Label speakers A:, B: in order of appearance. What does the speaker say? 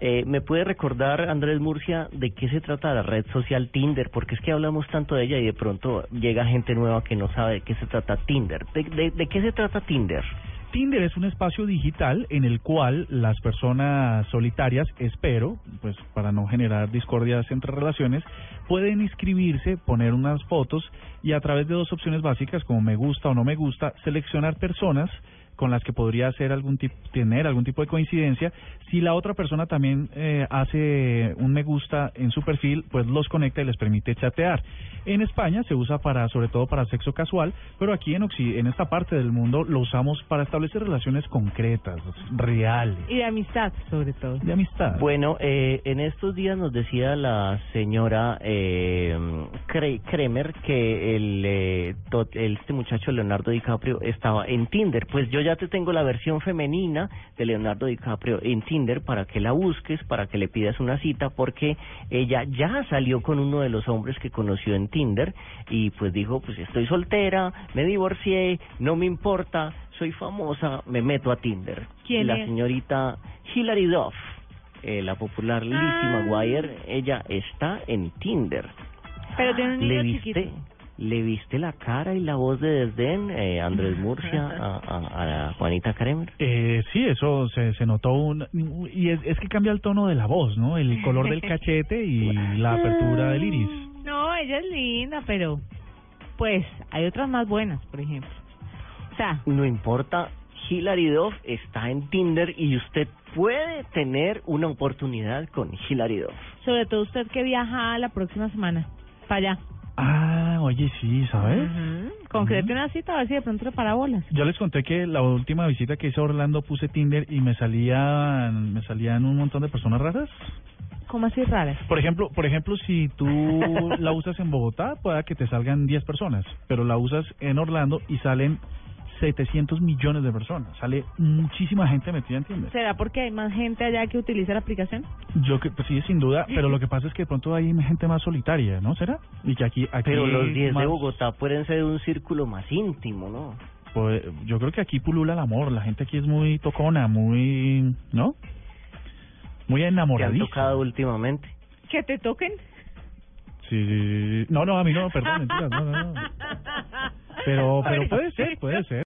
A: Eh, ¿Me puede recordar, Andrés Murcia, de qué se trata la red social Tinder? Porque es que hablamos tanto de ella y de pronto llega gente nueva que no sabe de qué se trata Tinder. ¿De, de, qué se trata Tinder?
B: Tinder es un espacio digital en el cual las personas solitarias, espero, pues para no generar discordias entre relaciones, pueden inscribirse, poner unas fotos y a través de dos opciones básicas como me gusta o no me gusta, seleccionar personas con las que podría hacer algún tipo, tener algún tipo de coincidencia. Si la otra persona también eh, hace un me gusta en su perfil, pues los conecta y les permite chatear. En España se usa para, sobre todo para sexo casual, pero aquí en en esta parte del mundo lo usamos para establecer relaciones concretas, reales.
C: Y de amistad, sobre todo.
B: De amistad.
A: Bueno, eh, en estos días nos decía la señora eh, Kremer que el, eh, este muchacho Leonardo DiCaprio estaba en Tinder. Pues yo ya te tengo la versión femenina de Leonardo DiCaprio en Tinder para que la busques, para que le pidas una cita, porque ella ya salió con uno de los hombres que conoció en Tinder y pues dijo, pues estoy soltera, me divorcié, no me importa, soy famosa, me meto a Tinder.
C: ¿Quién
A: la
C: es?
A: señorita Hilary Duff, eh, la popular Lizzie
C: Ah.
A: McGuire, ella está en Tinder.
C: Pero tiene un
A: ¿Le
C: niño
A: viste?
C: chiquito.
A: ¿Le viste la cara y la voz de desdén, eh, Andrés Murcia, a, a, a Juanita Kremer?
B: Eh, sí, eso se, se notó un... Y es, es que cambia el tono de la voz, ¿no? El color del cachete y la apertura del iris.
C: No, ella es linda, pero pues hay otras más buenas, por ejemplo. O sea,
A: No importa, Hilary Duff está en Tinder y usted puede tener una oportunidad con Hilary Duff.
C: sobre todo usted que viaja la próxima semana para allá.
B: Ah, oye, sí, ¿sabes?
C: Ujú. Concrete una cita a ver si de pronto para bolas.
B: Yo les conté que la última visita que hice a Orlando puse Tinder y me salían, me salían un montón de personas raras.
C: ¿Cómo así raras?
B: Por ejemplo, por ejemplo, si tú la usas en Bogotá, pueda que te salgan 10 personas, pero la usas en Orlando y salen 700 millones de personas. Sale muchísima gente metida en Tinder.
C: ¿Será porque hay más gente allá que utiliza la aplicación?
B: Yo que pues sí, sin duda, pero lo que pasa es que de pronto hay gente más solitaria, ¿no? ¿Será? Y que aquí, aquí
A: Pero los 10
B: más-
A: de Bogotá pueden ser de un círculo más íntimo, ¿no?
B: pues, yo creo que aquí pulula el amor. La gente aquí es muy tocona, muy, ¿no? Muy
A: ¿Te han
B: enamoradiza.
A: tocado últimamente?
C: ¿Que te toquen?
B: Sí, sí, sí. No, no, a mí no, perdón, mentiras, no, no, no. Pero, pero puede ser, puede ser.